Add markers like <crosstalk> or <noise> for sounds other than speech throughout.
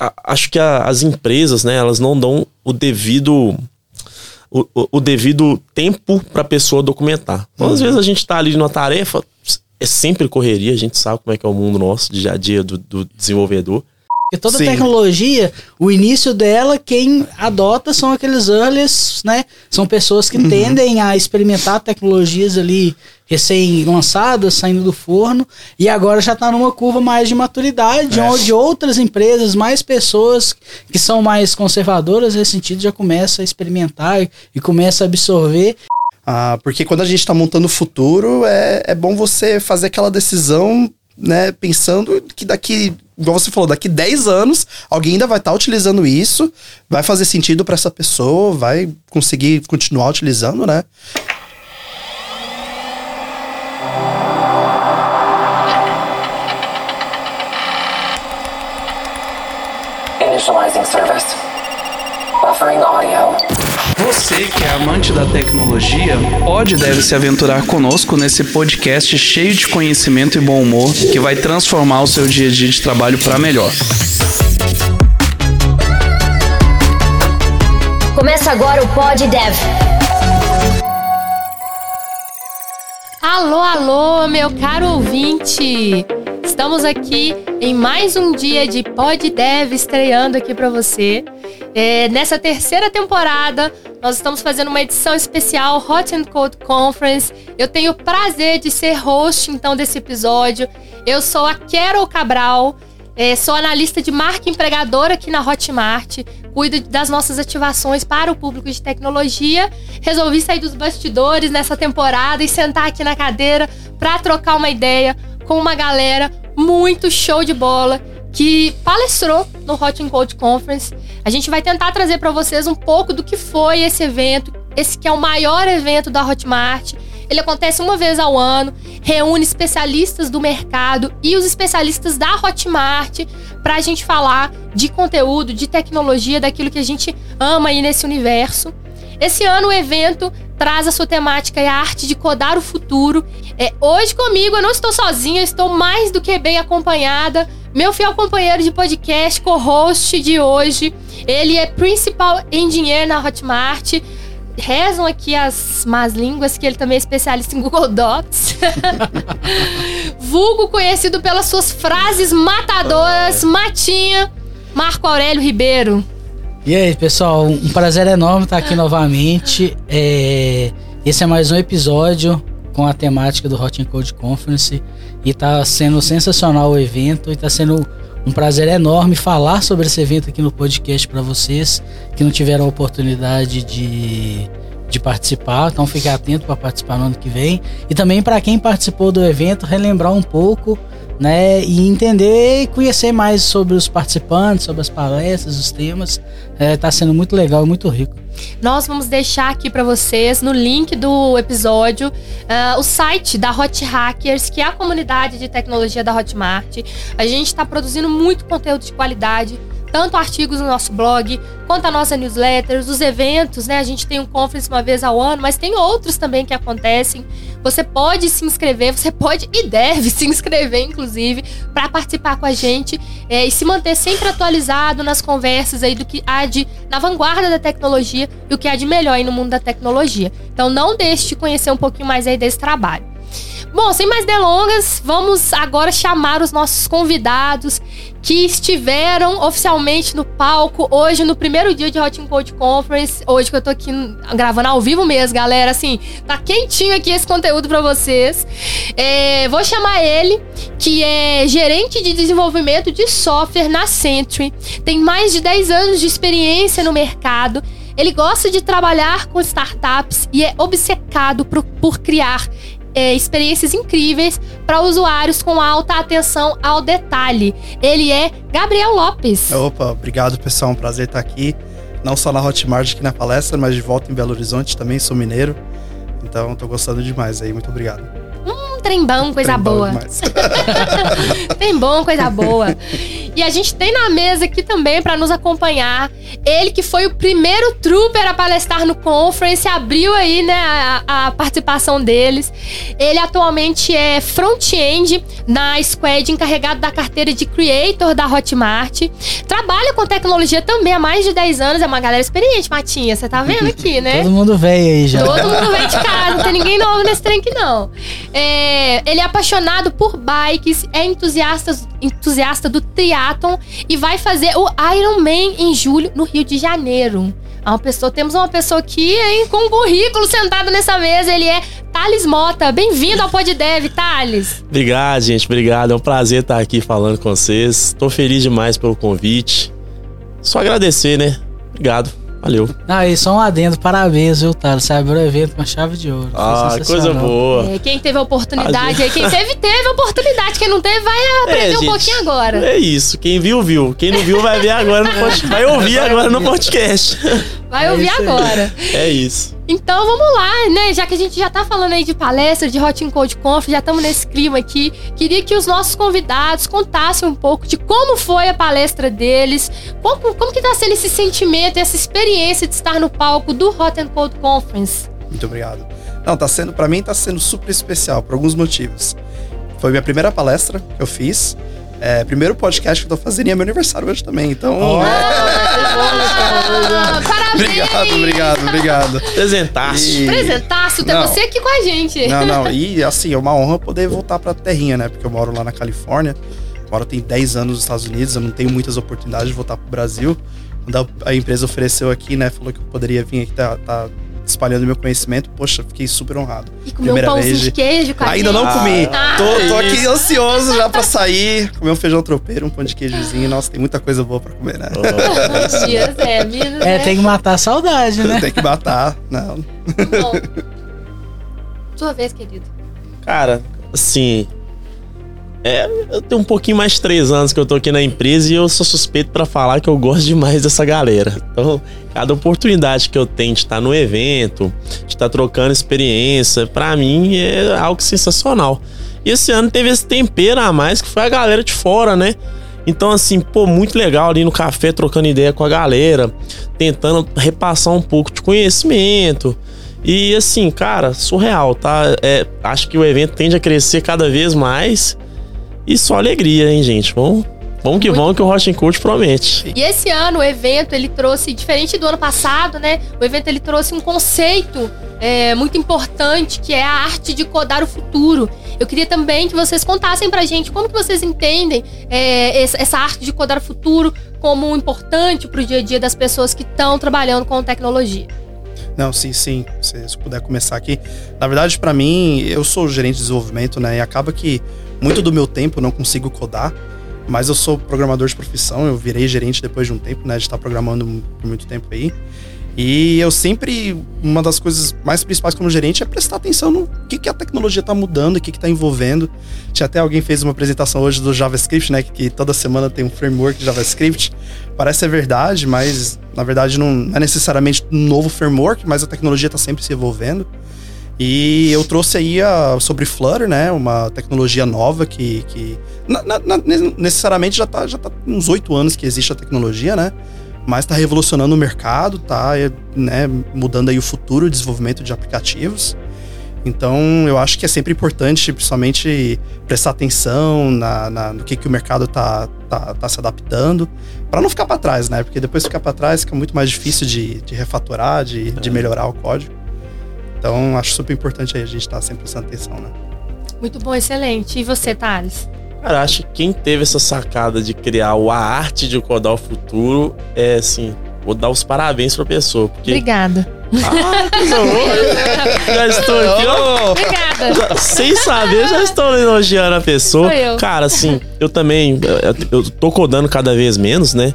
a, acho que a, as empresas, né, elas não dão o devido o, o, o devido tempo para a pessoa documentar. Então, às uhum. vezes a gente está ali numa tarefa, é sempre correria, a gente sabe como é que é o mundo nosso, dia a dia do, do desenvolvedor. Porque toda Sim. tecnologia, o início dela, quem adota são aqueles earlys, né? São pessoas que uhum. tendem a experimentar tecnologias ali recém-lançadas, saindo do forno, e agora já está numa curva mais de maturidade, é. onde outras empresas, mais pessoas que são mais conservadoras nesse sentido, já começam a experimentar e começam a absorver. Ah, porque quando a gente está montando o futuro, é, é bom você fazer aquela decisão né, pensando que daqui, igual você falou, daqui 10 anos alguém ainda vai estar tá utilizando isso, vai fazer sentido para essa pessoa, vai conseguir continuar utilizando, né? Initializing service. Buffering audio. Você que é amante da tecnologia pode e deve se aventurar conosco nesse podcast cheio de conhecimento e bom humor que vai transformar o seu dia a dia de trabalho para melhor. Começa agora o Pod Dev. Alô, alô, meu caro ouvinte! Estamos aqui em mais um dia de Pod Dev estreando aqui para você. É, nessa terceira temporada, nós estamos fazendo uma edição especial Hot and Cold Conference. Eu tenho o prazer de ser host então desse episódio. Eu sou a Carol Cabral. É, sou analista de marca empregadora aqui na Hotmart, cuido das nossas ativações para o público de tecnologia. Resolvi sair dos bastidores nessa temporada e sentar aqui na cadeira para trocar uma ideia com uma galera muito show de bola que palestrou no Hot and Cold Conference. A gente vai tentar trazer para vocês um pouco do que foi esse evento, esse que é o maior evento da Hotmart. Ele acontece uma vez ao ano, reúne especialistas do mercado e os especialistas da Hotmart para a gente falar de conteúdo, de tecnologia, daquilo que a gente ama aí nesse universo. Esse ano o evento traz a sua temática e a arte de codar o futuro. É, hoje comigo eu não estou sozinha, estou mais do que bem acompanhada meu fiel companheiro de podcast, co-host de hoje, ele é Principal Engineer na Hotmart. Rezam aqui as más línguas que ele também é especialista em Google Docs. <laughs> Vulgo conhecido pelas suas frases matadoras, Matinha, Marco Aurélio Ribeiro. E aí, pessoal, um prazer enorme estar aqui novamente. É... Esse é mais um episódio com a temática do Hot Cold Conference. E tá sendo sensacional o evento e tá sendo um prazer enorme falar sobre esse evento aqui no podcast para vocês que não tiveram a oportunidade de, de participar. Então fique atento para participar no ano que vem. E também para quem participou do evento, relembrar um pouco né, e entender e conhecer mais sobre os participantes, sobre as palestras, os temas. Está é, tá sendo muito legal muito rico. Nós vamos deixar aqui para vocês no link do episódio uh, o site da Hot Hackers, que é a comunidade de tecnologia da Hotmart. A gente está produzindo muito conteúdo de qualidade tanto artigos no nosso blog, quanto a nossa newsletter, os eventos, né? A gente tem um conference uma vez ao ano, mas tem outros também que acontecem. Você pode se inscrever, você pode e deve se inscrever, inclusive, para participar com a gente é, e se manter sempre atualizado nas conversas aí do que há de na vanguarda da tecnologia e o que há de melhor aí no mundo da tecnologia. Então não deixe de conhecer um pouquinho mais aí desse trabalho. Bom, sem mais delongas, vamos agora chamar os nossos convidados que estiveram oficialmente no palco hoje, no primeiro dia de Hot Cold Conference. Hoje que eu tô aqui gravando ao vivo mesmo, galera. Assim, tá quentinho aqui esse conteúdo para vocês. É, vou chamar ele, que é gerente de desenvolvimento de software na Sentry. Tem mais de 10 anos de experiência no mercado. Ele gosta de trabalhar com startups e é obcecado por, por criar é, experiências incríveis para usuários com alta atenção ao detalhe. Ele é Gabriel Lopes. Opa, obrigado pessoal, um prazer estar aqui. Não só na Hotmart aqui na palestra, mas de volta em Belo Horizonte também, sou mineiro. Então tô gostando demais aí, muito obrigado. Hum, trem bom, coisa trem boa. Bom <laughs> trem bom, coisa boa. E a gente tem na mesa aqui também para nos acompanhar ele que foi o primeiro trooper a palestrar no conference, abriu aí, né, a, a participação deles. Ele atualmente é front-end na Squad, encarregado da carteira de creator da Hotmart. Trabalha com tecnologia também há mais de 10 anos, é uma galera experiente, Matinha, você tá vendo aqui, né? Todo mundo veio aí já. Todo mundo vem de casa, não tem ninguém novo nesse trem aqui, não. É, ele é apaixonado por bikes, é entusiasta, entusiasta do triatlon e vai fazer o Ironman em julho no Rio de Janeiro. Uma pessoa, temos uma pessoa aqui, hein, com um currículo sentado nessa mesa. Ele é Thales Mota. Bem-vindo ao PodDev, Thales. Obrigado, gente. Obrigado. É um prazer estar aqui falando com vocês. Tô feliz demais pelo convite. Só agradecer, né? Obrigado. Valeu. Não, e só um adendo, parabéns, viu, Thales? Você abriu o evento com chave de ouro. Ah, coisa boa. É, quem teve a oportunidade aí, quem teve, teve a oportunidade. Quem não teve, vai aprender É, um gente, pouquinho agora. É isso. Quem viu, viu. Quem não viu, vai ver agora no podcast. Vai ouvir agora no podcast. <laughs> Vai É ouvir aí. agora. É isso. Então vamos lá, né? Já que a gente já tá falando aí de palestra, de Hot Code Conf, já estamos nesse clima aqui. Queria que os nossos convidados contassem um pouco de como foi a palestra deles, como, como que tá sendo esse sentimento, essa experiência de estar no palco do Hot and Cold Conference. Muito obrigado. Não, tá sendo, para mim tá sendo super especial por alguns motivos. Foi minha primeira palestra que eu fiz. É, primeiro podcast que eu tô fazendo e é meu aniversário hoje também. Então, Ah, parabéns! obrigado, obrigado, obrigado. Presentaço. E- Presentaço, ter Não. você aqui com a gente. Não, não, <laughs> e assim, é uma honra poder voltar pra terrinha, né? Porque eu moro lá na Califórnia. Moro tem 10 anos nos Estados Unidos, eu não tenho muitas oportunidades de voltar pro Brasil. Quando a, a empresa ofereceu aqui, né, falou que eu poderia vir aqui, tá, tá espalhando meu conhecimento, poxa, fiquei super honrado. E comer um Primeira pãozinho vez de queijo com a Ainda não comi. Ah, tô, tô isso. aqui ansioso já pra sair, comer um feijão tropeiro, um pão de queijozinho. Nossa, tem muita coisa boa pra comer, né? <laughs> Bons dias, é, Minas, É, né? tem que matar a saudade, né? Tem que matar. Não. Bom. Sua vez, querido. Cara, assim. É, eu tenho um pouquinho mais de três anos que eu tô aqui na empresa e eu sou suspeito pra falar que eu gosto demais dessa galera. Então, cada oportunidade que eu tenho de estar no evento, de estar trocando experiência, pra mim é algo sensacional. E esse ano teve esse tempero a mais que foi a galera de fora, né? Então, assim, pô, muito legal ali no café trocando ideia com a galera, tentando repassar um pouco de conhecimento. E assim, cara, surreal, tá? É, acho que o evento tende a crescer cada vez mais. E só alegria, hein, gente? Vamos, vamos que Muito vamos que o Rocha Coach promete. E esse ano o evento ele trouxe, diferente do ano passado, né? O evento ele trouxe um conceito é, muito importante que é a arte de codar o futuro. Eu queria também que vocês contassem pra gente como que vocês entendem é, essa essa arte de codar o futuro como importante pro dia a dia das pessoas que estão trabalhando com tecnologia. Não, sim, sim. Se, se puder começar aqui. Na verdade, pra mim, eu sou gerente de desenvolvimento, né? E acaba que muito do meu tempo eu não consigo codar, mas eu sou programador de profissão. Eu virei gerente depois de um tempo, né? De estar programando por muito tempo aí. E eu sempre, uma das coisas mais principais como gerente é prestar atenção no que, que a tecnologia está mudando, o que está envolvendo. Tinha até alguém fez uma apresentação hoje do JavaScript, né? Que, toda semana tem um framework de JavaScript. Parece ser verdade, mas na verdade não é necessariamente um novo framework, mas a tecnologia está sempre se evolvendo. E eu trouxe aí a, sobre Flutter, né? Uma tecnologia nova que, que na- na- necessariamente já tá, já tá uns oito anos que existe a tecnologia, né? Mas está revolucionando o mercado, tá é, né, mudando aí o futuro, o desenvolvimento de aplicativos. Então, eu acho que é sempre importante, principalmente, prestar atenção na, na- no que, que o mercado tá, tá, tá se adaptando, para não ficar para trás, né? Porque depois ficar para trás fica muito mais difícil de, de refatorar, de, de melhorar o código. Então, acho super importante aí a gente estar sempre prestando atenção, né? Muito bom, excelente. E você, Thales? Cara, acho que quem teve essa sacada de criar o- a arte de codar o futuro é assim. Vou dar os parabéns pra pessoa. Porque. Obrigada. Ah, já estou aqui, ó. Obrigada. Já- sem saber, já estou elogiando a pessoa. Cara, assim, eu também. Eu, eu tô codando cada vez menos, né?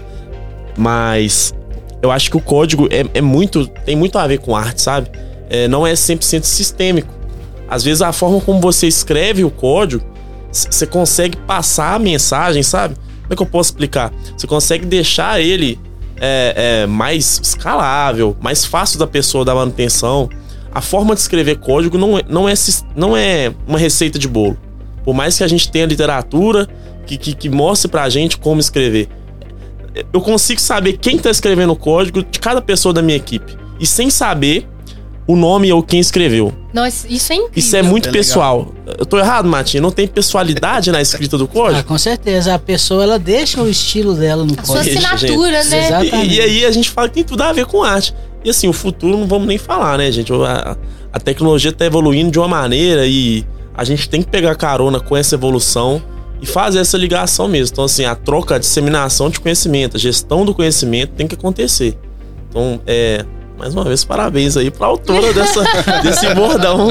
Mas eu acho que o código é, é muito. tem muito a ver com arte, sabe? É, não é 100% sistêmico. Às vezes a forma como você escreve o código, você consegue passar a mensagem, sabe? Como é que eu posso explicar? Você consegue deixar ele é, é, mais escalável, mais fácil da pessoa dar manutenção. A forma de escrever código não é, não, é, não é uma receita de bolo. Por mais que a gente tenha literatura, que, que, que mostre pra gente como escrever. Eu consigo saber quem tá escrevendo o código de cada pessoa da minha equipe. E sem saber o nome ou quem escreveu. Nossa, isso é incrível. Isso é muito É pessoal. Eu tô errado, Matinho? Não tem pessoalidade na escrita do Ah, código? com certeza. A pessoa ela deixa o estilo dela no A sua código. Gente, assinatura, gente, né? Exatamente. E, e aí a gente fala que tem tudo a ver com arte. E assim, o futuro não vamos nem falar, né, gente? A, a tecnologia tá evoluindo de uma maneira e a gente tem que pegar carona com essa evolução e fazer essa ligação mesmo. Então, assim, a troca, a disseminação de conhecimento, a gestão do conhecimento tem que acontecer. Então, é. Mais uma vez, parabéns aí pra autora dessa, <laughs> desse bordão.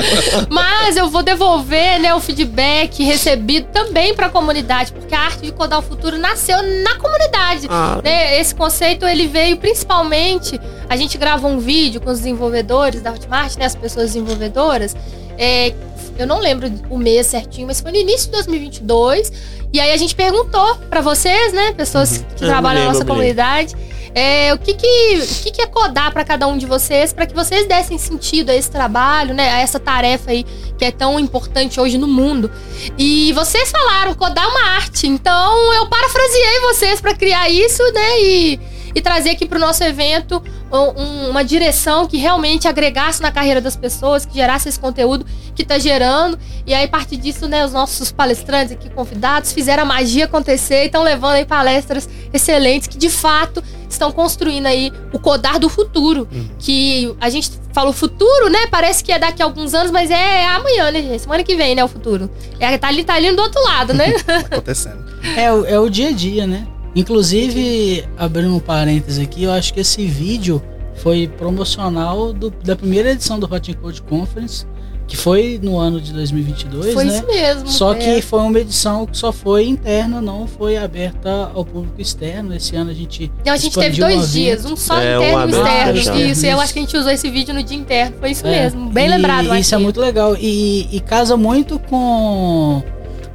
Mas eu vou devolver né, o feedback recebido também para a comunidade, porque a arte de codar o futuro nasceu na comunidade. Ah, né? Esse conceito ele veio principalmente. A gente gravou um vídeo com os desenvolvedores da Hotmart, né, as pessoas desenvolvedoras. É, eu não lembro o mês certinho, mas foi no início de 2022. E aí a gente perguntou para vocês, né, pessoas que Eu trabalham me na nossa lembro, comunidade, é, o que que, o que que é codar para cada um de vocês, para que vocês dessem sentido a esse trabalho, né, a essa tarefa aí que é tão importante hoje no mundo. E vocês falaram, codar é uma arte. Então eu parafraseei vocês para criar isso, né, e, e trazer aqui para o nosso evento um- uma direção que realmente agregasse na carreira das pessoas, que gerasse esse conteúdo que está gerando. E aí, a partir disso, né, os nossos palestrantes aqui, convidados, fizeram a magia acontecer e estão levando aí palestras excelentes que, de fato, estão construindo aí o codar do futuro. Que a gente falou futuro, né? Parece que é daqui a alguns anos, mas é amanhã, né, gente? Semana que vem, né, o futuro. É, tá ali, tá ali do outro lado, né? <laughs> <laughs> acontecendo. É, o- é o dia a dia, né? Inclusive, abrindo um parênteses aqui, eu acho que esse vídeo foi promocional do- da primeira edição do Hot and Code Conference, que foi no ano de 2022, Foi né? isso mesmo. Só é. que foi uma edição que só foi interna, não foi aberta ao público externo. Esse ano a gente. Não, a gente teve dois dias, um só É, interno e um aberto externo. fechado. Isso, eu Isso. acho que a gente usou esse vídeo no dia interno. Foi isso É. mesmo. Bem E lembrado, Isso é muito legal. E, e casa muito com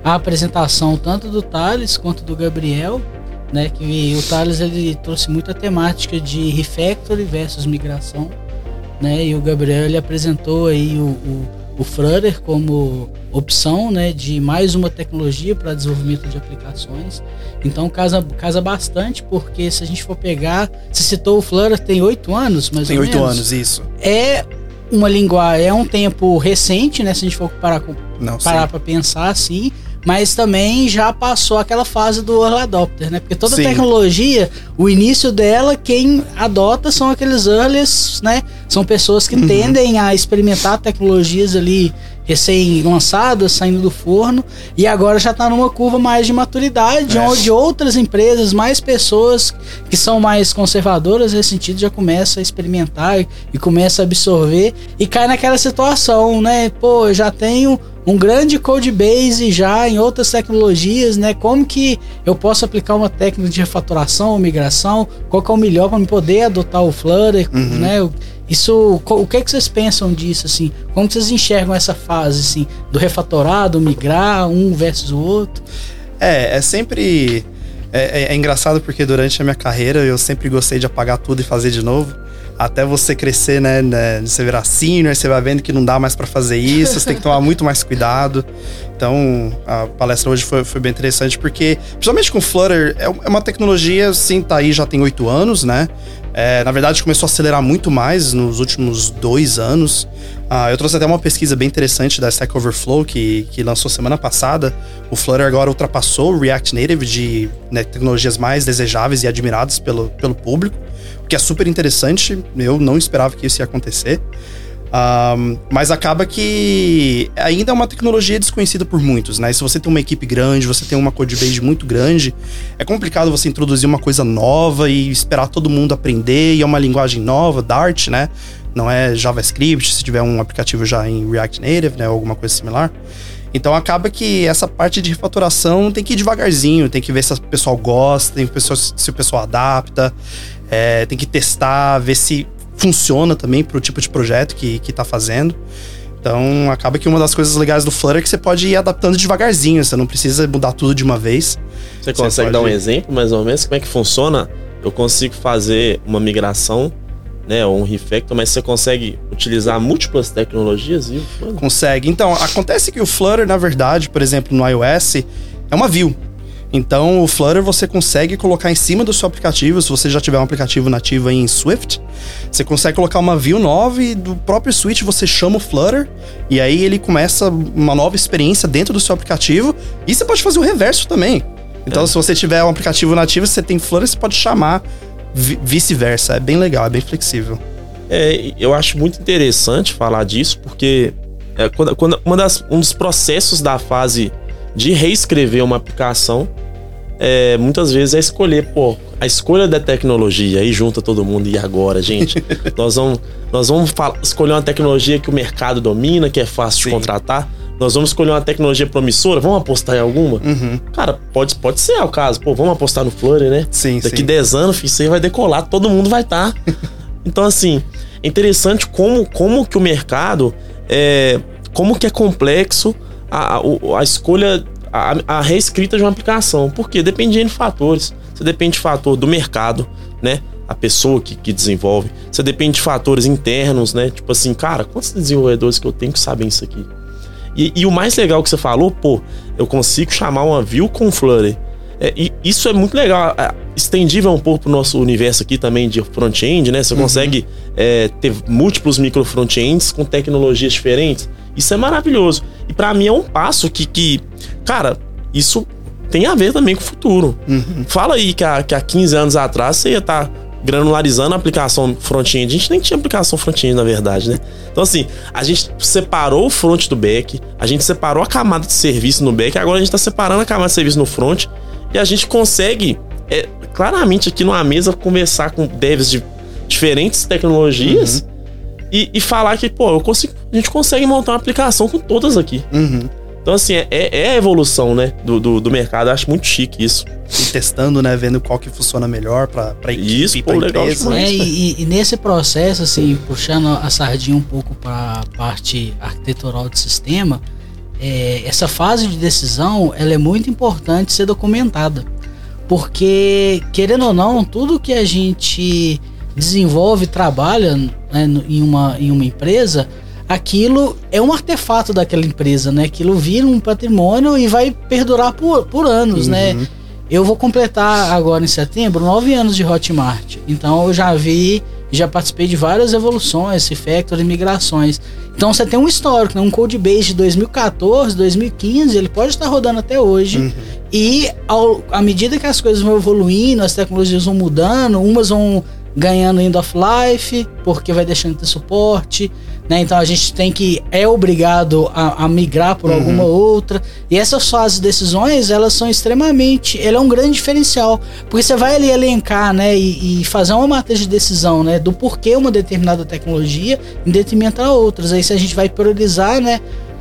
a apresentação tanto do Thales quanto do Gabriel. Né, que o Thales ele trouxe muito a temática de refactory versus migração. Né, e o Gabriel ele apresentou aí o, o, o Flutter como opção né, de mais uma tecnologia para desenvolvimento de aplicações. Então casa, casa bastante, porque se a gente for pegar. Você citou o Flutter tem oito anos, mas Tem oito anos, isso. é uma linguagem, é um tempo recente, né? Se a gente for parar, pra pensar assim, mas também já passou aquela fase do early adopter, né? Porque toda Sim. tecnologia, o início dela, quem adota são aqueles earlies, né? São pessoas Uhum. que tendem a experimentar tecnologias ali recém-lançadas, saindo do forno, e agora já está numa curva mais de maturidade, É. onde outras empresas, mais pessoas que são mais conservadoras nesse sentido, já começam a experimentar e, e começam a absorver e cai naquela situação, né? Pô, eu já tenho um grande code base já em outras tecnologias, né? Como que eu posso aplicar uma técnica de refatoração ou migração? Qual que é o melhor para me poder adotar o Flutter, Uhum. né? Isso, o que, que vocês pensam disso, assim? Como que vocês enxergam essa fase, assim, do refatorado, migrar, um versus o outro? É, é sempre. É, é- é engraçado porque durante a minha carreira eu sempre gostei de apagar tudo e fazer de novo. Até você crescer, né? né, Você virar senior, você vai vendo que não dá mais pra fazer isso, você tem que tomar muito mais cuidado. Então, a palestra hoje foi, foi bem interessante porque, principalmente com Flutter, é é uma tecnologia, assim, tá aí já tem oito anos, né? É, na verdade, começou a acelerar muito mais nos últimos dois anos. Ah, eu trouxe até uma pesquisa bem interessante da Stack Overflow, que, que lançou semana passada. O Flutter agora ultrapassou o React Native de né, tecnologias mais desejáveis e admiradas pelo, pelo público, o que é super interessante. Eu não esperava que isso ia acontecer. Ahm, mas acaba que ainda é uma tecnologia desconhecida por muitos, né? Se você tem uma equipe grande, você tem uma codebase muito grande, é complicado você introduzir uma coisa nova e esperar todo mundo aprender, e é uma linguagem nova, Dart, né? Não é JavaScript, se tiver um aplicativo já em React Native, né? Ou alguma coisa similar. Então acaba que essa parte de refatoração tem que ir devagarzinho, tem que ver se o pessoal gosta, tem que ver se se o pessoal adapta, é, tem que testar, ver se funciona também pro tipo de projeto que, que tá fazendo. Então acaba que uma das coisas legais do Flutter é que você pode ir adaptando devagarzinho, você não precisa mudar tudo de uma vez. Você Você consegue pode- dar um exemplo, mais ou menos, como é que funciona? Eu consigo fazer uma migração, né, ou um refactor, mas você consegue utilizar múltiplas tecnologias e Consegue. Então, acontece que o Flutter, na verdade, por exemplo, no iOS, é uma view. Então, o Flutter você consegue colocar em cima do seu aplicativo, se você já tiver um aplicativo nativo em Swift, você consegue colocar uma view nova e do próprio switch você chama o Flutter e aí ele começa uma nova experiência dentro do seu aplicativo e você pode fazer o reverso também. Então, é. se você tiver um aplicativo nativo, você tem Flutter, você pode chamar vice-versa. É bem legal, é bem flexível. É, eu acho muito interessante falar disso, porque é, quando, quando uma das, um dos processos da fase de reescrever uma aplicação é, muitas vezes é escolher, pô, a escolha da tecnologia, aí junta todo mundo e agora, gente, <laughs> nós vamos, nós vamos escolher uma tecnologia que o mercado domina, que é fácil Sim. de contratar. Nós vamos escolher uma tecnologia promissora, vamos apostar em alguma? Uhum. Cara, pode, pode ser o caso. Pô, vamos apostar no Flutter, né? Sim, Daqui sim. 10 anos, filho, isso aí vai decolar, todo mundo vai estar. Tá. <laughs> então, assim, é interessante como, como que o mercado, é, como que é complexo a, a, a escolha a, a reescrita de uma aplicação. Porque depende de fatores. Você depende de fator do mercado, né? A pessoa que, que desenvolve. Você depende de fatores internos, né? Tipo assim, cara, quantos desenvolvedores que eu tenho que saber isso aqui? E, e o mais legal que você falou, pô, eu consigo chamar uma view com Flutter. É, e isso é muito legal, é, estendível um pouco pro nosso universo aqui também de front-end, né? Você uhum. consegue é, ter múltiplos micro front-ends com tecnologias diferentes. Isso é maravilhoso. E para mim é um passo que, que, cara, isso tem a ver também com o futuro. Uhum. Fala aí que há, que há 15 anos atrás você ia estar tá granularizando a aplicação front-end. A gente nem tinha aplicação front-end, na verdade, né? Então, assim, a gente separou o front do back, a gente separou a camada de serviço no back, agora a gente está separando a camada de serviço no front e a gente consegue, é, claramente aqui numa mesa, conversar com devs de diferentes tecnologias. Uhum e, e falar que, pô, eu consigo, a gente consegue montar uma aplicação com todas aqui. Uhum. Então, assim, é, é a evolução, né, do, do, do, mercado. Eu acho muito chique isso. E testando, né, vendo qual que funciona melhor pra, pra equipe, isso, pra pô, empresa. Legal é, e, e, nesse processo, assim, puxando a sardinha um pouco pra parte arquitetural do sistema, é, essa fase de decisão, ela é muito importante ser documentada. Porque, querendo ou não, tudo que a gente desenvolve, trabalha né, em, uma, em uma empresa, aquilo é um artefato daquela empresa, né? Aquilo vira um patrimônio e vai perdurar por, por anos, né? uhum. né? Eu vou completar agora em setembro nove anos de Hotmart. Então eu já vi, já participei de várias evoluções, refactor migrações. Então você tem um histórico, né? um code base de 2014, 2015, ele pode estar rodando até hoje. Uhum. E ao, à medida que as coisas vão evoluindo, as tecnologias vão mudando, umas vão ganhando end of life, porque vai deixando de ter suporte, né? Então a gente tem que é obrigado a, a migrar por uhum. alguma outra. E essas fases de decisões, elas são extremamente, ele é um grande diferencial, porque você vai ali elencar, né, e, e, fazer uma matriz de decisão, né, do porquê uma determinada tecnologia em detrimento a outras. Aí se a gente vai priorizar, né,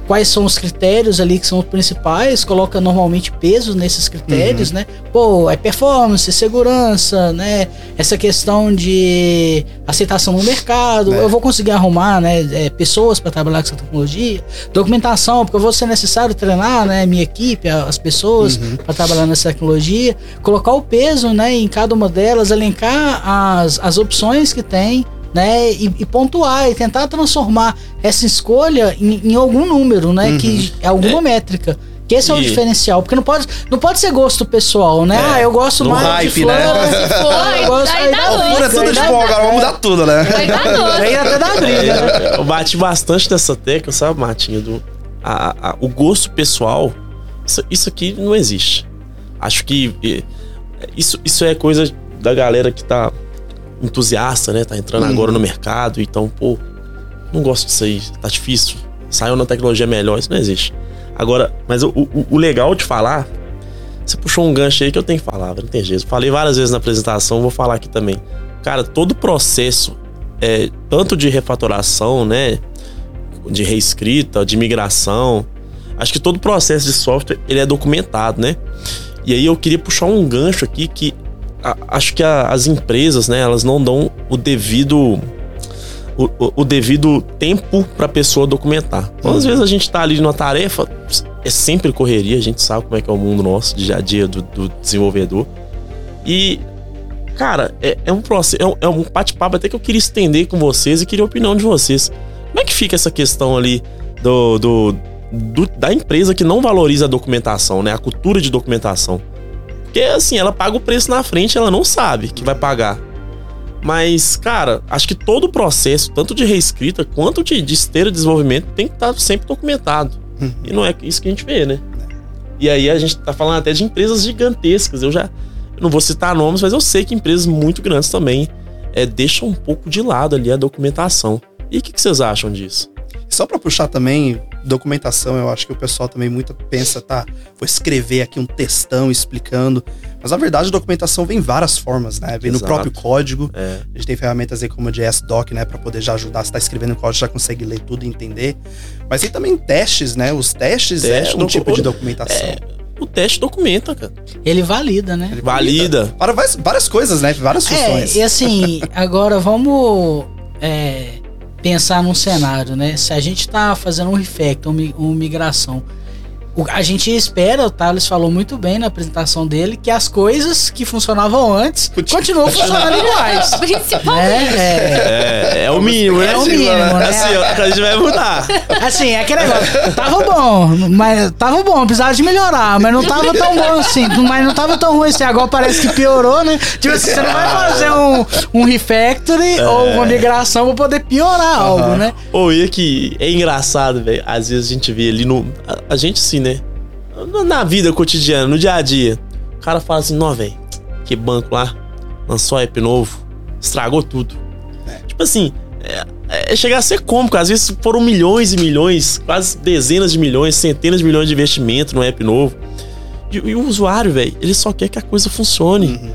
quais são os critérios ali que são os principais, coloca normalmente peso nesses critérios, uhum. né? Pô, é performance, segurança, né? Essa questão de aceitação no mercado, é. eu vou conseguir arrumar, né, é, pessoas para trabalhar com essa tecnologia, documentação, porque eu vou ser necessário treinar, né, minha equipe, as pessoas uhum. para trabalhar nessa tecnologia, colocar o peso, né, em cada uma delas, elencar as, as opções que tem, né? E, e, pontuar e tentar transformar essa escolha em, em algum número, né? Uhum. Que é alguma é. métrica. Que esse é o diferencial, porque não pode, não pode ser gosto pessoal, né? É, ah, eu gosto mais hype, de flor, né? Foi, eu gosto, aí dá dor. É tudo de bom, agora vamos mudar tudo, né? Vai dar dor. <laughs> Aí até dá briga. Né? Eu bati bastante nessa tecla, sabe, Matinho? Do, a, a, o gosto pessoal, isso, isso aqui não existe. Acho que isso, isso é coisa da galera que tá entusiasta, né? Tá entrando uhum. agora no mercado, então, pô, não gosto disso aí, tá difícil. Saiu na tecnologia melhor, isso não existe. Agora, mas o, o, o legal de falar, você puxou um gancho aí que eu tenho que falar, não tem jeito. Falei várias vezes na apresentação, vou falar aqui também. Cara, todo o processo, é, tanto de refatoração, né? De reescrita, de migração, acho que todo o processo de software ele é documentado, né? E aí eu queria puxar um gancho aqui que a, acho que a, as empresas, né, elas não dão o devido o, o, devido tempo para a pessoa documentar. Então, às uhum. vezes a gente está ali numa tarefa, é sempre correria, a gente sabe como é que é o mundo nosso, dia a dia do, do desenvolvedor. E, cara, é, é um processo, é um, é um bate-papo até que eu queria estender com vocês e queria a opinião de vocês. Como é que fica essa questão ali do, do, do da empresa que não valoriza a documentação, né? A cultura de documentação. Porque assim, ela paga o preço na frente, ela não sabe que vai pagar. Mas, cara, acho que todo o processo, tanto de reescrita quanto de, de esteira de desenvolvimento, tem que estar sempre documentado. Uhum. E não é isso que a gente vê, né? E aí a gente tá falando até de empresas gigantescas. Eu já eu não vou citar nomes, mas eu sei que empresas muito grandes também é, deixam um pouco de lado ali a documentação. E o que, que vocês acham disso? Só para puxar também, documentação, eu acho que o pessoal também muito pensa, tá, vou escrever aqui um textão explicando. Mas na verdade, a documentação vem em várias formas, né? Vem Exato. no próprio código. É, A gente tem ferramentas aí como o JSDoc, né, para poder já ajudar. Se tá escrevendo código, já consegue ler tudo e entender. Mas tem também testes, né? Os testes Teste, é um tipo de documentação. é, o teste documenta, cara. Ele valida, né? Ele Valida. Para várias, várias coisas, né? Várias funções. É, e assim, <laughs> agora vamos é, pensar num cenário, né? Se a gente tá fazendo um refactor, uma, mi- uma migração, a gente espera, o Thales falou muito bem na apresentação dele, que as coisas que funcionavam antes continuam funcionando <laughs> iguais. Principalmente. né? É, É, é o mínimo, né? É o mínimo, né? Assim, a gente vai mudar. assim, é aquele negócio. Tava bom, mas tava bom, precisava de melhorar, mas não tava tão bom assim. Mas não tava tão ruim assim. Agora parece que piorou, né? Tipo assim, você não vai fazer um, um refactory ou uma migração pra poder piorar algo, né? Pô, e que é engraçado, velho. Às vezes a gente vê ali no. A, a gente sim, né? Na- vida cotidiana, no dia a dia. O cara fala assim, não, velho, que banco lá, lançou app novo, estragou tudo. Tipo assim, é, é chegar a ser cômico. Às vezes foram milhões e milhões, quase dezenas de milhões, centenas de milhões de investimento no app novo. E, e o usuário, velho, ele só quer que a coisa funcione.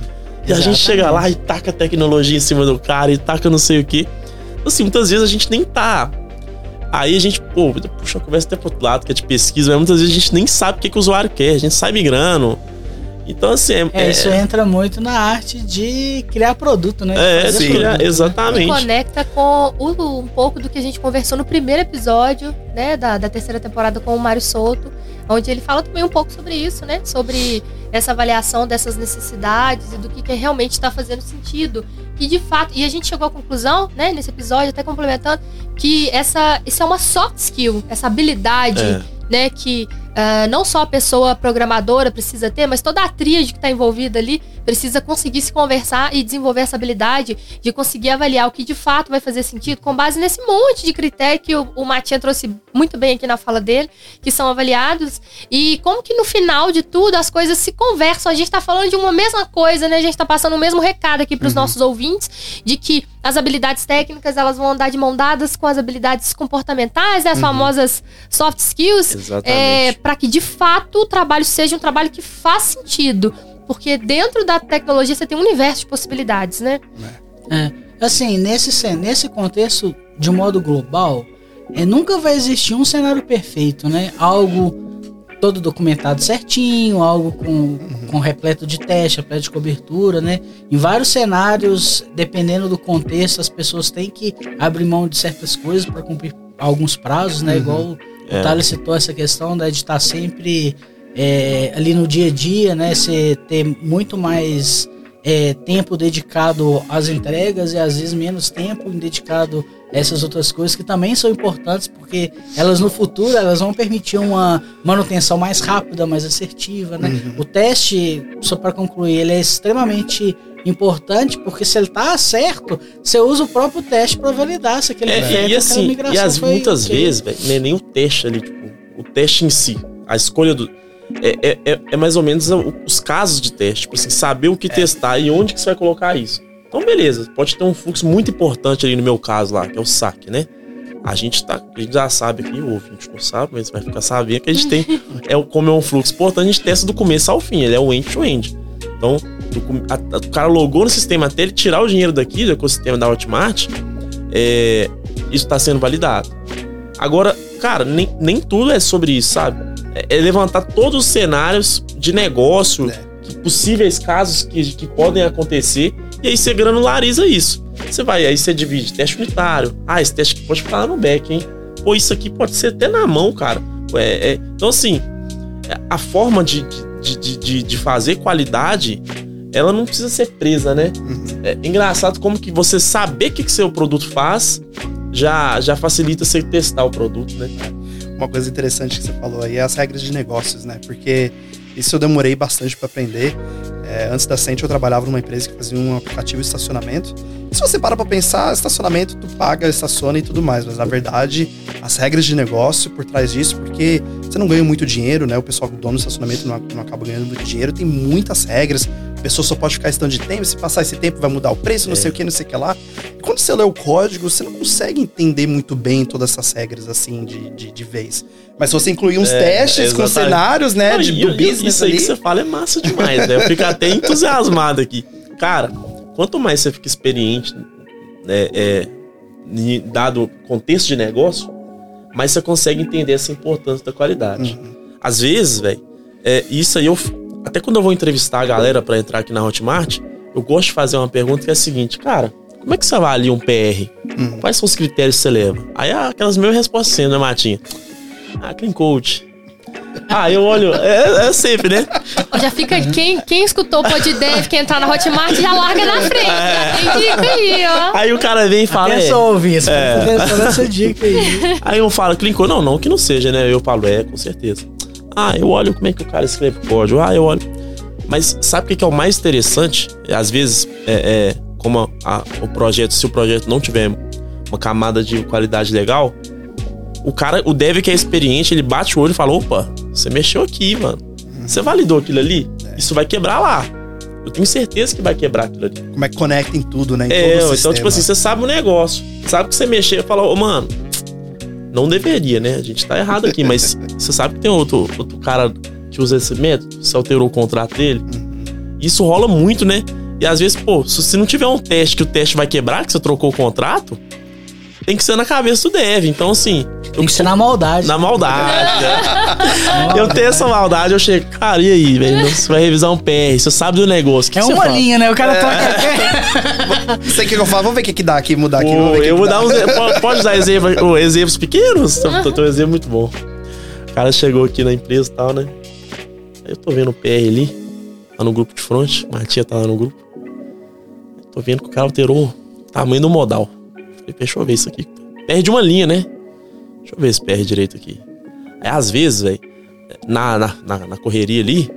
E a gente chega lá e taca a tecnologia em cima do cara e taca não sei o quê. Assim, muitas vezes a gente nem tá. Aí a gente, pô, puxa a conversa até pro outro lado, que é de pesquisa, mas muitas vezes a gente nem sabe o que, que o usuário quer, a gente sai migrando. Então, assim, é. É, isso entra muito na arte de criar produto, né? De É, fazer sim, produto, né? E exatamente. conecta com o- um pouco do que a gente conversou no primeiro episódio, né, da, da terceira temporada com o Mário Souto, onde ele fala também um pouco sobre isso, né, sobre essa avaliação dessas necessidades e do que, que realmente está fazendo sentido. E de fato, e a gente chegou à conclusão, né, nesse episódio, até complementando, que essa, isso é uma soft skill, essa habilidade, É. né, que ah, não só a pessoa programadora precisa ter, mas toda a tríade que está envolvida ali precisa conseguir se conversar e desenvolver essa habilidade de conseguir avaliar o que de fato vai fazer sentido com base nesse monte de critério que o, o Matinha trouxe muito bem aqui na fala dele, que são avaliados, e como que no final de tudo as coisas se conversam. A gente tá falando de uma mesma coisa, né? A gente tá passando o mesmo recado aqui para os nossos ouvintes, de que as habilidades técnicas elas vão andar de mão dadas com as habilidades comportamentais, né? as famosas soft skills, Exatamente. para que de fato o trabalho seja um trabalho que faz sentido. Porque dentro da tecnologia você tem um universo de possibilidades, né? É, assim, nesse, nesse contexto, de modo global, é, nunca vai existir um cenário perfeito, né? Algo todo documentado certinho, algo com, com repleto de teste, repleto de cobertura, né? Em vários cenários, dependendo do contexto, as pessoas têm que abrir mão de certas coisas para cumprir alguns prazos, né? Igual o É. Thales citou essa questão né, de estar sempre é, ali no dia a dia, né? Você ter muito mais é, tempo dedicado às entregas e às vezes menos tempo dedicado a essas outras coisas que também são importantes porque elas no futuro elas vão permitir uma manutenção mais rápida, mais assertiva, né? O teste, só para concluir, ele é extremamente importante porque se ele tá certo, você usa o próprio teste para validar se aquele É, e assim, e as, foi muitas vezes, velho, não é nem o teste ali, tipo, o teste em si, a escolha do. É, é, é- é mais ou menos os casos de teste, tipo assim, saber o que testar e onde que você vai colocar isso. Então, beleza, pode ter um fluxo muito importante ali no meu caso lá, que é o saque, né? A gente, tá, a gente já sabe aqui, o ouvinte não sabe, mas vai ficar sabendo que a gente tem, <laughs> é, como é um fluxo importante, a gente testa do começo ao fim, ele é o end-to-end. Então, do a- a- o cara logou no sistema até ele tirar o dinheiro daqui do ecossistema da Hotmart, é, isso está sendo validado. Agora, cara, nem, nem tudo é sobre isso, sabe? É, levantar todos os cenários de negócio, É. que- possíveis casos que, que podem acontecer, e aí você granulariza isso. Você vai, aí você divide teste unitário. Ah, esse teste aqui pode ficar no back, hein? Pô, isso aqui pode ser até na mão, cara. É, é- então, assim, é, a forma de, de, de, de, fazer qualidade, ela não precisa ser presa, né? É engraçado como que você saber o que, que seu produto faz já, já facilita você testar o produto, né? Uma coisa interessante que você falou aí é as regras de negócios, né? Porque Isso eu demorei bastante para aprender. É, antes da Sente eu trabalhava numa empresa que fazia um aplicativo de estacionamento. E se você para pra pensar, estacionamento tu paga, estaciona e tudo mais, mas na verdade as regras de negócio por trás disso, porque você não ganha muito dinheiro, né? O pessoal do dono do estacionamento não, não acaba ganhando muito dinheiro, tem muitas regras. Pessoa só pode ficar esse tanto de tempo, se passar esse tempo vai mudar o preço, não sei o que, não sei o que lá. Quando você lê o código, você não consegue entender muito bem todas essas regras assim de, de, de vez. Mas se você incluir uns É, testes com exatamente. cenários, né, Não, de, do e- business Isso aí ali, que você fala é massa demais, né? Eu fico até entusiasmado aqui. Cara, quanto mais você fica experiente, né, é, dado contexto de negócio, mais você consegue entender essa importância da qualidade. Uhum. Às vezes, velho, é, isso aí eu. Até quando eu vou entrevistar a galera pra entrar aqui na Hotmart, eu gosto de fazer uma pergunta que é a seguinte, cara, como é que você avalia um PR? Uhum. Quais são os critérios que você leva? Aí aquelas meio respostas, né, Matinha? Ah, clean coach. Ah, eu olho. É, é sempre, né? Já fica. Quem, quem escutou o PodDev, quem entrar na Hotmart, já larga na frente. Já tem dica aí, ó. Aí o cara vem e fala. É É. só ouvir essa, É. essa dica aí. Aí um fala, clicou. Não, não, que não seja, né? Eu falo, é, com certeza. Ah, eu olho como é que o cara escreve código. Ah, eu olho. Mas sabe o que é o mais interessante? É, Às vezes, é, é, como a- a- o projeto, se o projeto não tiver uma camada de qualidade legal, o cara, o dev que é experiente, ele bate o olho e fala: opa, você mexeu aqui, mano. Você validou aquilo ali? Isso vai quebrar lá. Eu tenho certeza que vai quebrar aquilo ali. como é que conecta em tudo, né? Em É, todo o então, tipo assim, sistema. você sabe o negócio. Sabe que você mexer e fala, ô, mano, não deveria, né? A gente tá errado aqui, mas você sabe que tem outro, outro cara que usa esse método, você alterou o contrato dele. Isso rola muito, né? E às vezes, pô, se não tiver um teste que o teste vai quebrar, que você trocou o contrato, tem que ser na cabeça do dev. Então, assim. Tem que ser na maldade. Na maldade. <laughs> eu tenho essa maldade, eu chego, cara, e aí, velho? <laughs> Você vai revisar um PR, você sabe do negócio. que É que uma fala? linha, né? O cara toca. <laughs> Você quer que eu falo? Vamos ver o que, que dá aqui, mudar aqui. Pô, vamos ver o que eu que vou dar uns. pode- Pode dar exemplo, ô, exemplos pequenos? Tem tem um exemplo muito bom. O cara chegou aqui na empresa e tal, né? Aí eu tô vendo o PR ali, lá no grupo de front. Matia tá lá no grupo. Tô vendo que o cara alterou o tamanho do modal. Falei, deixa eu ver isso aqui. Perde uma linha, né? Deixa eu ver se perde direito aqui. Aí às vezes, velho, na, na, na, na correria ali,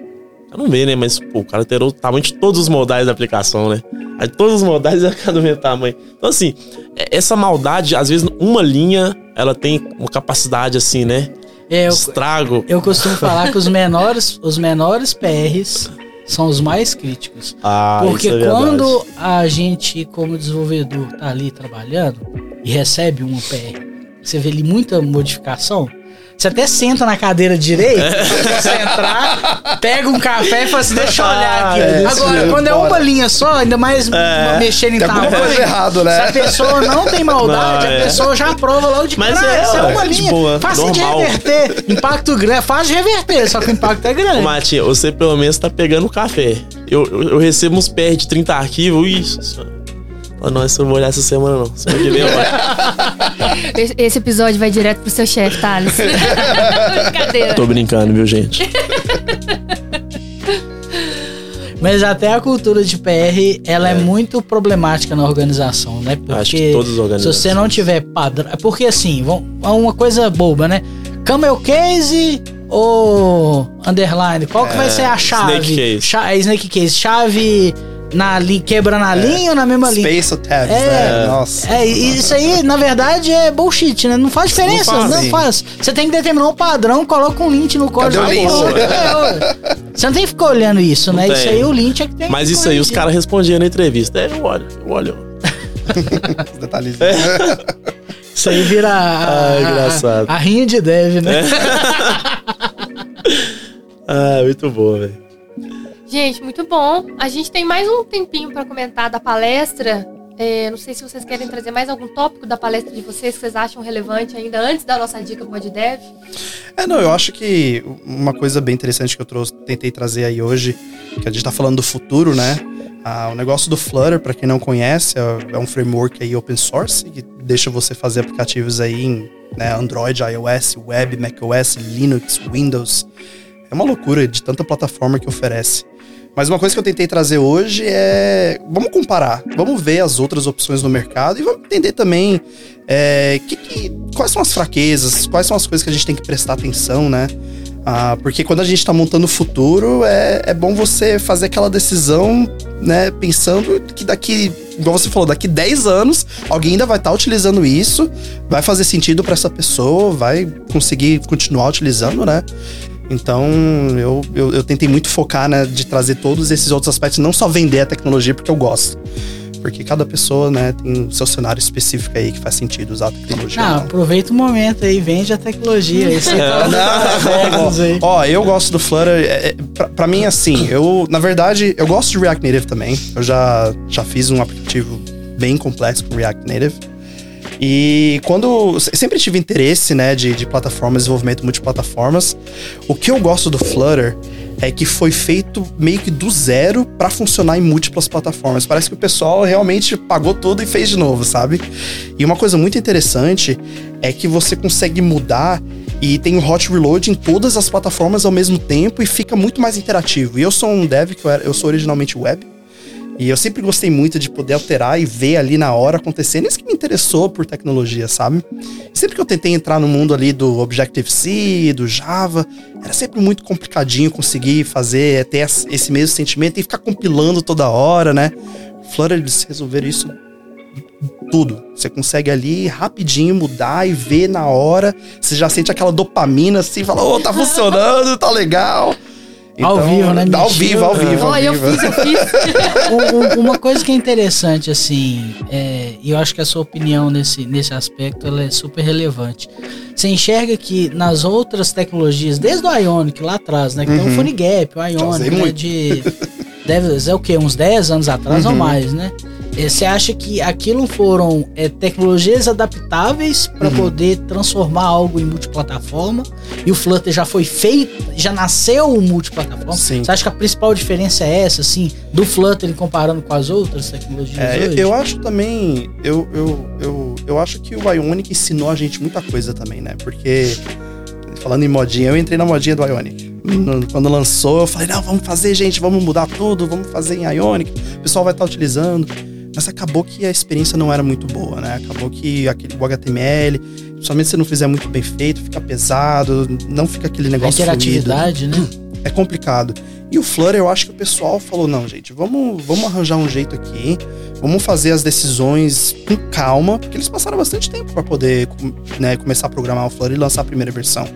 eu não vê, né? Mas, pô, o cara alterou o tamanho de todos os modais da aplicação, né? Aí todos os modais <laughs> é cada mesmo tamanho. Então, assim, é- essa maldade, às vezes, uma linha, ela tem uma capacidade, assim, né? É, eu, Estrago. eu costumo falar que os menores, os menores PRs <laughs> são os mais críticos. Ah, Porque isso é quando a gente, como desenvolvedor, tá ali trabalhando e recebe um PR, você vê ali muita modificação, você até senta na cadeira direita, você entrar, pega um café e fala assim, deixa eu olhar aqui. Ah, é isso Agora, mesmo, quando é uma linha só, ainda mais mexendo em alguma tamanho, coisa errado, né? se a pessoa não tem maldade, Não, é. a pessoa já aprova logo de Mas cara. é, essa é uma de linha. boa, Fácil de normal. reverter. Impacto grande, é fácil de reverter, só que o impacto é grande. Matinha, você pelo menos tá pegando o café. Eu, eu, eu recebo uns PR de 30 arquivos, isso. Não, isso eu não vou olhar essa semana, não. Semana que vem eu olho. <laughs> Esse, esse episódio vai direto pro seu chefe, Thales. <laughs> Brincadeira. Tô brincando, viu, gente? Mas até a cultura de PR, ela é, muito problemática na organização, né? Porque Acho que todas as se organizações. você não tiver padrão... é Porque assim, vão- é uma coisa boba, né? Camel Case ou Underline? Qual que vai ser a chave? É, Snake Case. Cha- é Snake Case. Chave na li... quebra na linha ou na mesma linha? Space ou tabs, É. né? Nossa. É, isso aí, na verdade, é bullshit, né? Não faz diferença, Não não faz. Você tem que determinar um padrão, coloca um lint no código. Cadê o lint? É. Você não tem que ficar olhando isso, Não né? tem. Isso aí, o lint é que tem Mas que isso aí, os caras respondiam na entrevista. É, eu olho, eu olho. <laughs> Os detalhes. Isso aí vira a, <laughs> Ah, engraçado. a, a rinha de dev, né? <laughs> Ah, muito bom, velho. Gente, muito bom. A gente tem mais um tempinho pra comentar da palestra. É, não sei se vocês querem trazer mais algum tópico da palestra de vocês que vocês acham relevante ainda antes da nossa dica PodDev. É, não, eu acho que uma coisa bem interessante que eu trouxe, tentei trazer aí hoje, que a gente tá falando do futuro, né? Ah, o negócio do Flutter, para quem não conhece, é, é um framework aí open source que deixa você fazer aplicativos aí em né, Android, iOS, Web, macOS, Linux, Windows. É uma loucura de tanta plataforma que oferece. Mas uma coisa que eu tentei trazer hoje é. Vamos comparar, vamos ver as outras opções no mercado e vamos entender também é, que- que- quais são as fraquezas, quais são as coisas que a gente tem que prestar atenção, né? Ah, porque quando a gente está montando o futuro, é, é bom você fazer aquela decisão, né? Pensando que daqui, igual você falou, daqui 10 anos, alguém ainda vai estar tá utilizando isso, vai fazer sentido para essa pessoa, vai conseguir continuar utilizando, né? Então, eu, eu, eu, tentei muito focar, né, de trazer todos esses outros aspectos, não só vender a tecnologia porque eu gosto, porque cada pessoa, né, tem o seu cenário específico aí que faz sentido usar a tecnologia. Não, aproveita o momento aí, vende a tecnologia. Isso <laughs> é, não, ó, eu gosto do Flutter. É, é, pra, pra, mim, assim, eu, na verdade, eu gosto de React Native também. Eu já, já fiz um aplicativo bem complexo com React Native. E quando. Sempre tive interesse, né, de, de plataformas, desenvolvimento multiplataformas. O que eu gosto do Flutter é que foi feito meio que do zero para funcionar em múltiplas plataformas. Parece que o pessoal realmente pagou tudo e fez de novo, sabe? E uma coisa muito interessante é que você consegue mudar e tem o hot reload em todas as plataformas ao mesmo tempo e fica muito mais interativo. E eu sou um dev que eu, era, eu sou originalmente web. E eu sempre gostei muito de poder alterar e ver ali na hora acontecendo. Isso que me interessou por tecnologia, sabe? sempre que eu tentei entrar no mundo ali do Objective-C, do Java, era sempre muito complicadinho conseguir fazer, ter esse mesmo sentimento e ficar compilando toda hora, né? Flutter, eles resolveram isso tudo. Você consegue ali rapidinho mudar e ver na hora. Você já sente aquela dopamina assim, fala, ô, oh, tá funcionando, tá legal. Então, ao vivo, né? Ao vivo, ao vivo. Olha, eu fiz, eu fiz. <laughs> Uma coisa que é interessante, assim, é, e eu acho que a sua opinião nesse, nesse aspecto ela é super relevante. Você enxerga que nas outras tecnologias, desde o Ionic lá atrás, né? Que uhum. tem o Phone Gap, o Ionic, né, de. Deve ser o quê? Uns 10 anos atrás uhum. ou mais, né? É, você acha que aquilo foram é, tecnologias adaptáveis para uhum. poder transformar algo em multiplataforma? E o Flutter já foi feito, já nasceu multiplataforma? Sim. Você acha que a principal diferença é essa, assim, do Flutter comparando com as outras tecnologias? É, eu, eu, acho também. Eu, eu, eu, eu acho que o Ionic ensinou a gente muita coisa também, né? Porque, falando em modinha, eu entrei na modinha do Ionic. Quando lançou, eu falei, não, vamos fazer, gente, vamos mudar tudo, vamos fazer em Ionic, o pessoal vai estar utilizando. Mas acabou que a experiência não era muito boa, né? Acabou que aquele, o HTML, somente se não fizer muito bem feito, fica pesado, não fica aquele negócio. A interatividade, fluido. né? É complicado. E o Flutter, eu acho que o pessoal falou: não, gente, vamos, vamos arranjar um jeito aqui, vamos fazer as decisões com calma, porque eles passaram bastante tempo para poder né, começar a programar o Flutter e lançar a primeira versão.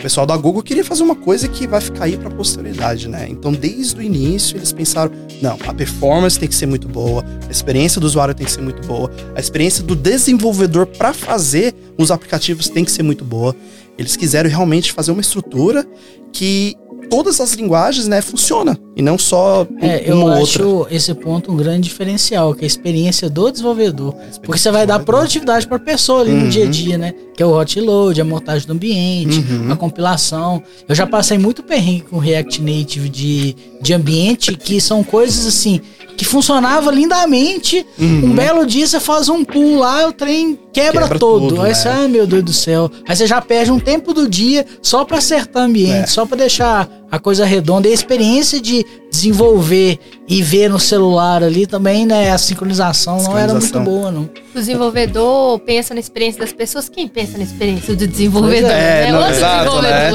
O pessoal da Google queria fazer uma coisa que vai ficar aí para a posteridade, né? Então, desde o início, eles pensaram: não, a performance tem que ser muito boa, a experiência do usuário tem que ser muito boa, a experiência do desenvolvedor para fazer os aplicativos tem que ser muito boa. Eles quiseram realmente fazer uma estrutura que todas as linguagens, né, funciona. E não só é, eu acho outra. esse ponto um grande diferencial, que é a experiência do desenvolvedor. Experiência porque você vai dar produtividade para a pessoa ali uhum. no dia a dia, né? Que é o hot load, a montagem do ambiente, uhum. a compilação. Eu já passei muito perrengue com React Native de, de ambiente, que são coisas assim que funcionava lindamente. Uhum. Um belo dia você faz um pull lá, o trem quebra, quebra todo. Tudo, aí né? você, ai meu Deus do céu. Aí você já perde um tempo do dia só para acertar o ambiente, é. só para deixar a coisa redonda. E a experiência de desenvolver e ver no celular ali também, né? A sincronização, sincronização. não era muito boa, não. O desenvolvedor pensa na experiência das pessoas. Quem pensa na experiência do desenvolvedor? É, né? não, exato, né?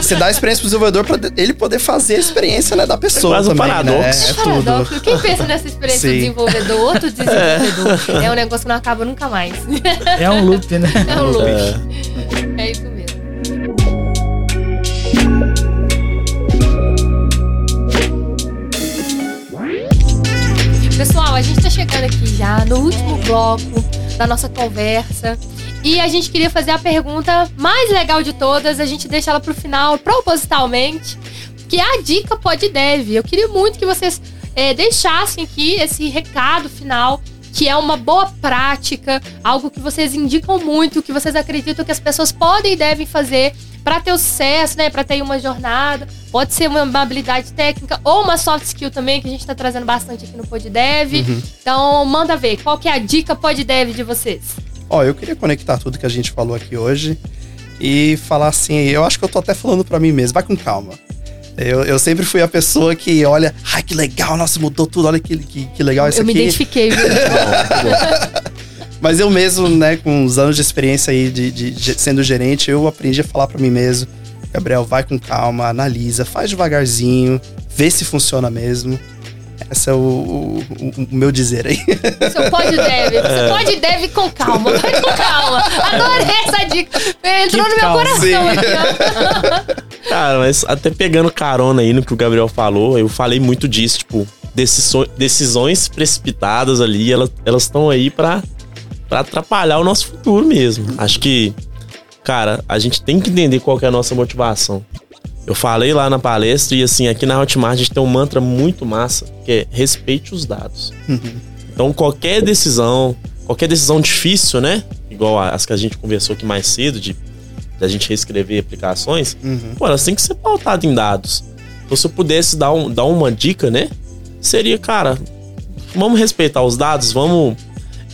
Você dá a experiência pro desenvolvedor pra ele poder fazer a experiência né, da pessoa. É quase um também, paradoxo. Né? É, é paradoxo. Quem pensa nessa experiência Sim. do desenvolvedor, outro desenvolvedor, <laughs> é. é um negócio que não acaba nunca mais. É um loop, né? É um loop. É, é isso mesmo. Pessoal, a gente tá chegando aqui já no último bloco da nossa conversa. E a gente queria fazer a pergunta mais legal de todas. A gente deixa ela pro final, propositalmente. Que é a dica pode deve. Eu queria muito que vocês é, deixassem aqui esse recado final que é uma boa prática, algo que vocês indicam muito, que vocês acreditam que as pessoas podem e devem fazer para ter o sucesso, né? Para ter uma jornada. Pode ser uma, uma, habilidade técnica ou uma soft skill também, que a gente está trazendo bastante aqui no PodDev. Uhum. Então, manda ver. Qual que é a dica PodDev de vocês? Ó, eu queria conectar tudo que a gente falou aqui hoje e falar assim, eu acho que eu tô até falando para mim mesmo, vai com calma. Eu, eu sempre fui a pessoa que olha, ai que legal, nossa, mudou tudo, olha que, que, que legal isso eu aqui. Eu me identifiquei, viu? <laughs> Mas eu mesmo, né, com os anos de experiência aí de, de, de sendo gerente, eu aprendi a falar para mim mesmo. Gabriel, vai com calma, analisa, faz devagarzinho, vê se funciona mesmo. Esse é o, o, o meu dizer aí. Seu pode deve. Você pode e deve com calma. Vai com calma. Adorei essa dica. Entrou Que no meu coração aqui, ó. Cara, mas até pegando carona aí no que o Gabriel falou, eu falei muito disso, tipo, decisões, decisões precipitadas ali, elas estão aí pra, pra atrapalhar o nosso futuro mesmo. Acho que, cara, a gente tem que entender qual que é a nossa motivação. Eu falei lá na palestra e assim, aqui na Hotmart a gente tem um mantra muito massa, que é respeite os dados. Então qualquer decisão, qualquer decisão difícil, né? Igual as que a gente conversou aqui mais cedo, de, de a gente reescrever aplicações, pô, elas têm que ser pautadas em dados. Então se eu pudesse dar, um, dar uma dica, né? Seria, cara, vamos respeitar os dados, vamos,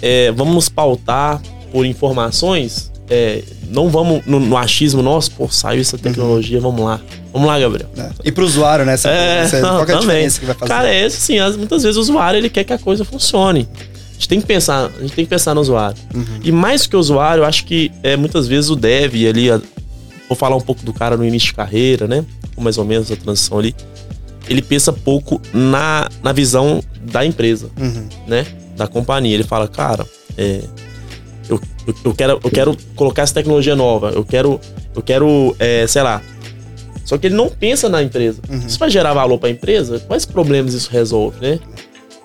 é, vamos nos pautar por informações. É, não vamos no, no achismo, nossa, pô, saiu essa tecnologia, vamos lá. Vamos lá, Gabriel. né? E pro usuário, né? Você- É, não, qual é a também. diferença que vai fazer? Cara, é assim, as- muitas vezes o usuário ele quer que a coisa funcione. A gente tem que pensar, a gente tem que pensar no usuário. Uhum. E mais que o usuário, eu acho que é, muitas vezes o dev ali, a- vou falar um pouco do cara no início de carreira, né? Ou mais ou menos a transição ali. Ele pensa pouco na, na visão da empresa, Uhum. né? Da companhia. Ele fala, cara, é, eu, eu, eu quero, eu quero colocar essa tecnologia nova, eu quero, eu quero, é, sei lá. Só que ele não pensa na empresa. Isso vai gerar valor para a empresa? Quais problemas isso resolve, né?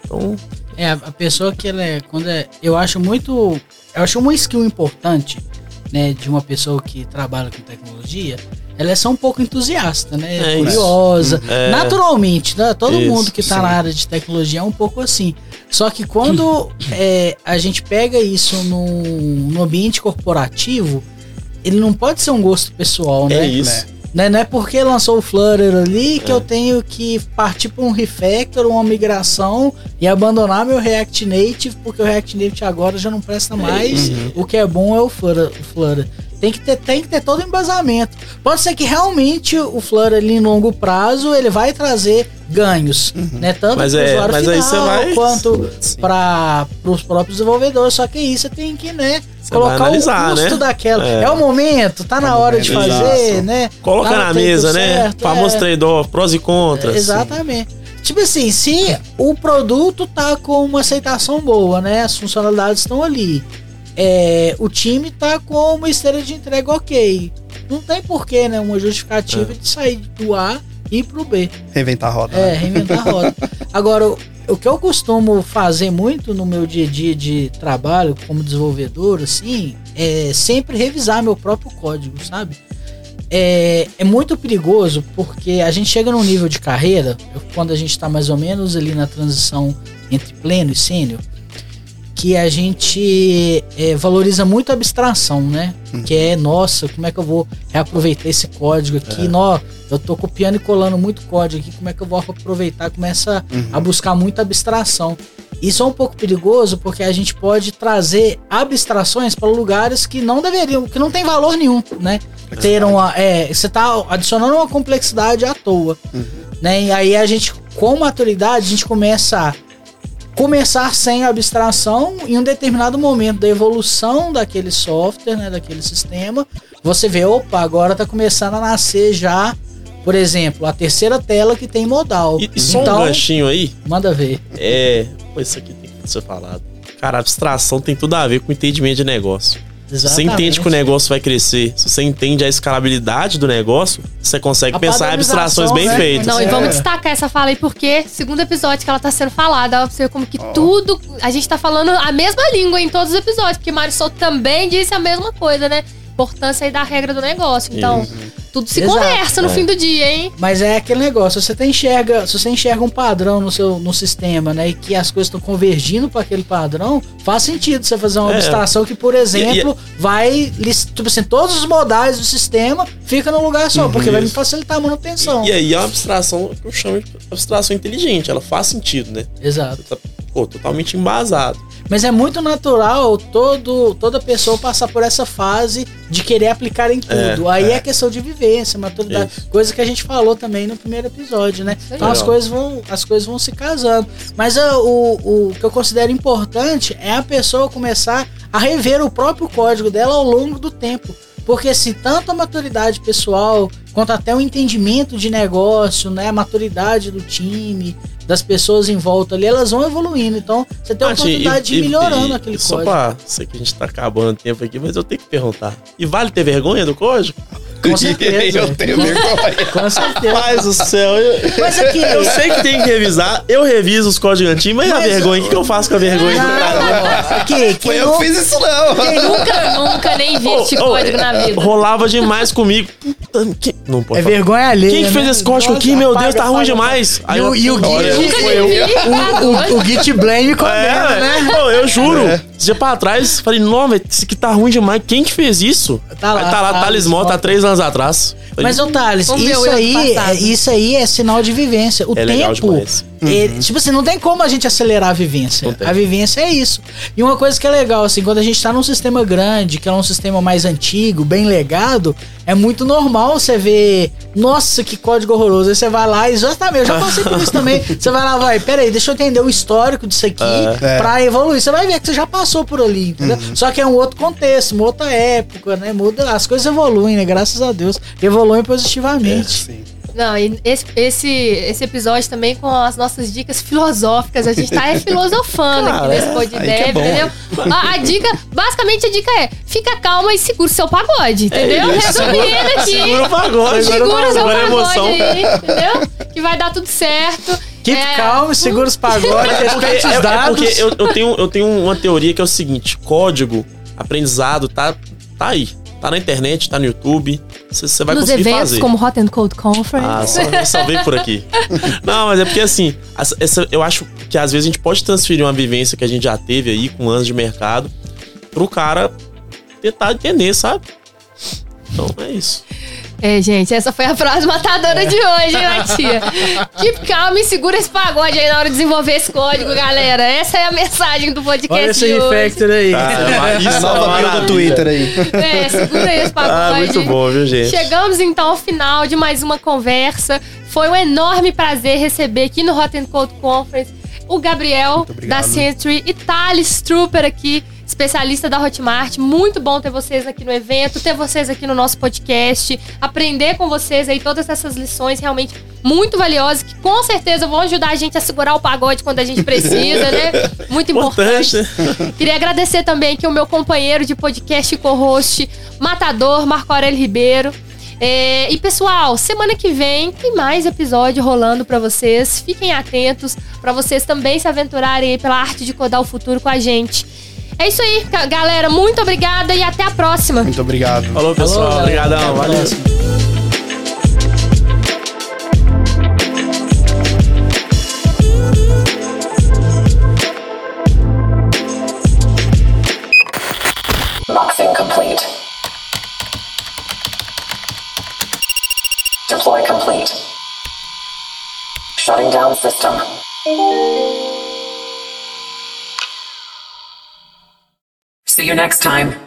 Então, É, a a pessoa que ela é. Quando é. Eu acho muito. Eu acho uma skill importante, né, de uma pessoa que trabalha com tecnologia. Ela é só um pouco entusiasta, né? É isso. curiosa. É. Naturalmente, né? Todo Isso, mundo que tá sim. na área de tecnologia é um pouco assim. Só que quando é, a gente pega isso num, num ambiente corporativo, ele não pode ser um gosto pessoal, é né? isso. Né? Não é porque lançou o Flutter ali que É. eu tenho que partir para um refactor, uma migração e abandonar meu React Native, porque o React Native agora já não presta mais. O que é bom é o Flutter. O Flutter. Tem que, ter, tem que ter todo o embasamento. Pode ser que realmente o Flutter ali em longo prazo ele vai trazer ganhos, né? Tanto para o é- usuário final vai- quanto Sim. para os próprios desenvolvedores. Só que aí você tem que, né? Você colocar o custo né? daquela. É. É. o momento, tá na É hora de fazer, exato. né? Coloca Tá na no mesa, né? certo, Famoso é. trade-off, prós e contras. Exatamente. Tipo assim, se o produto tá com uma aceitação boa, né? As funcionalidades estão ali. É, o time tá com uma esteira de entrega ok. Não tem porquê, né? Uma justificativa de sair do A e ir pro B. Reinventar a roda. É, né? reinventar a roda. <laughs> Agora, o- que eu costumo fazer muito no meu dia a dia de trabalho como desenvolvedor, assim, é sempre revisar meu próprio código, sabe? É, é muito perigoso porque a gente chega num nível de carreira, quando a gente está mais ou menos ali na transição entre pleno e sênior, que a gente é, valoriza muito a abstração, né? Que é, nossa, como é que eu vou reaproveitar esse código aqui? Nó, eu tô copiando e colando muito código aqui, como é que eu vou aproveitar? Começa a buscar muita abstração. Isso é um pouco perigoso porque a gente pode trazer abstrações para lugares que não deveriam, que não tem valor nenhum, né? Ter uma, é, você tá adicionando uma complexidade à toa, né? E aí a gente, com maturidade, a gente começa a começar sem abstração em um determinado momento da evolução daquele software, né, daquele sistema, você vê, opa, agora tá começando a nascer já, por exemplo, a terceira tela que tem modal. E, e só então, um ganchinho aí, manda ver. é. Isso aqui tem que ser falado. Cara, abstração tem tudo a ver com entendimento de negócio. Se você entende que o negócio vai crescer, se você entende a escalabilidade do negócio, você consegue A pensar em abstrações bem né? feitas. Não, e É. vamos destacar essa fala aí, porque segundo episódio que ela tá sendo falada, você ver como que tudo. A gente tá falando a mesma língua em todos os episódios, porque Mário Souto também disse a mesma coisa, né? Importância aí da regra do negócio. Então, tudo se Exato. conversa no É. fim do dia, hein? Mas é aquele negócio, se você enxerga, se você enxerga um padrão no seu no sistema, né, e que as coisas estão convergindo para aquele padrão, faz sentido você fazer uma É. abstração que, por exemplo, vai lis- tipo assim, todos os modais do sistema fica num lugar só, porque vai me Isso. facilitar a manutenção. E aí é uma abstração que eu chamo de abstração inteligente, ela faz sentido, né? Exato. Pô, totalmente embasado. Mas é muito natural todo, toda pessoa passar por essa fase de querer aplicar em tudo. É, Aí é. é. questão de vivência, maturidade. Isso. Coisa que a gente falou também no primeiro episódio, né? Aí. Então as coisas, vão, as coisas vão se casando. Mas ah, o, o que eu considero importante é a pessoa começar a rever o próprio código dela ao longo do tempo. Porque assim, tanto a maturidade pessoal quanto até o entendimento de negócio, né? A maturidade do time, das pessoas em volta ali, elas vão evoluindo. Então, você tem a oportunidade de ir e- melhorando e- aquele Só código. pra. Sei que a gente tá acabando o tempo aqui, mas eu tenho que perguntar. E vale ter vergonha do código? Com certeza. eu tenho vergonha. <laughs> Com certeza. Paz do céu. Eu, Mas aqui, eu sei que tem que revisar. Eu reviso os códigos antigos, mas, a Mas vergonha? O que, que eu faço com a vergonha do cara? aqui, Foi eu não- que fiz isso, não. Nunca, nunca nem vi este Ô, ô, código na vida. Rolava demais comigo. Puta, que- Não pode É falar. vergonha alheia. Quem que fez né? esse código Nossa, aqui? Meu apaga, Deus, tá ruim apaga, demais. apaga. E o, e o Git, eu. tá doido? o, o Git Blame condena, <laughs> É, né? Pô, eu juro. Esse dia pra trás, falei, não, velho, isso aqui tá ruim demais. Quem que fez isso? Tá lá, Aí tá lá, Thales Thales Mota, Mota. há três anos atrás. Falei, Mas, ô Thales, o isso eu do aí, é- isso aí é sinal de vivência. O É legal tempo. É, tipo assim, não tem como a gente acelerar a vivência. A vivência é isso. E uma coisa que é legal, assim, quando a gente tá num sistema grande, que é um sistema mais antigo, bem legado, é muito normal você ver, nossa, que código horroroso. Aí você vai lá, exatamente, eu já passei por isso também. <laughs> Você vai lá, vai, peraí, deixa eu entender o histórico disso aqui É. pra evoluir. Você vai ver que você já passou por ali, entendeu? Só que é um outro contexto, uma outra época, né? Muda, as coisas evoluem, né? Graças a Deus. Evoluem positivamente. Sim. Não, e esse, esse, esse episódio também com as nossas dicas filosóficas. A gente tá é, filosofando aqui Cara, nesse é, podcast, é bom. entendeu? A, a dica, basicamente a dica é: fica calma e segura o seu pagode, entendeu? isso. Resumindo aqui. Segura o pagode. Segura o seu é pagode emoção. aí, entendeu? Que vai dar tudo certo. Keep É, calm, segura os pagodes, É porque, respeite os é- é dados. porque eu, eu tenho, eu tenho uma teoria que é o seguinte: código, aprendizado, tá, tá aí. Tá na internet, tá no YouTube. Você vai Nos conseguir eventos fazer. como Hot and Cold Conference. Ah, só, só veio por aqui. <laughs> Não, mas é porque assim, essa- essa- eu acho que às vezes a gente pode transferir uma vivência que a gente já teve aí com anos de mercado pro cara tentar entender, sabe? Então é isso. É, gente, essa foi a frase matadora de hoje, hein, Matia? Keep calm e segura esse pagode aí na hora de desenvolver esse código, galera. Essa é a mensagem do podcast Olha esse de hoje. refactor aí. Ah, isso é Nova bio do Twitter aí. É, segura aí esse pagode. Ah, muito bom, viu, gente? Chegamos então ao final de mais uma conversa. Foi um enorme prazer receber aqui no Hot and Cold Conference o Gabriel da. Century e Thales Trooper aqui, especialista da Hotmart. Muito bom ter vocês aqui no evento, ter vocês aqui no nosso podcast, aprender com vocês aí todas essas lições realmente muito valiosas que com certeza vão ajudar a gente a segurar o pagode quando a gente precisa, né? <laughs> Muito importante. Importante. Queria agradecer também aqui o meu companheiro de podcast e co-host, Matador, Marco Aurélio Ribeiro. É, e pessoal, semana que vem tem mais episódio rolando pra vocês. Fiquem atentos pra vocês também se aventurarem aí pela arte de codar o futuro com a gente. É isso aí, galera. Muito obrigada e até a próxima. Muito obrigado. Falou, pessoal. Falou. Obrigadão. Valeu. Boxing complete. Deploy complete. Shutting down system. See you next time.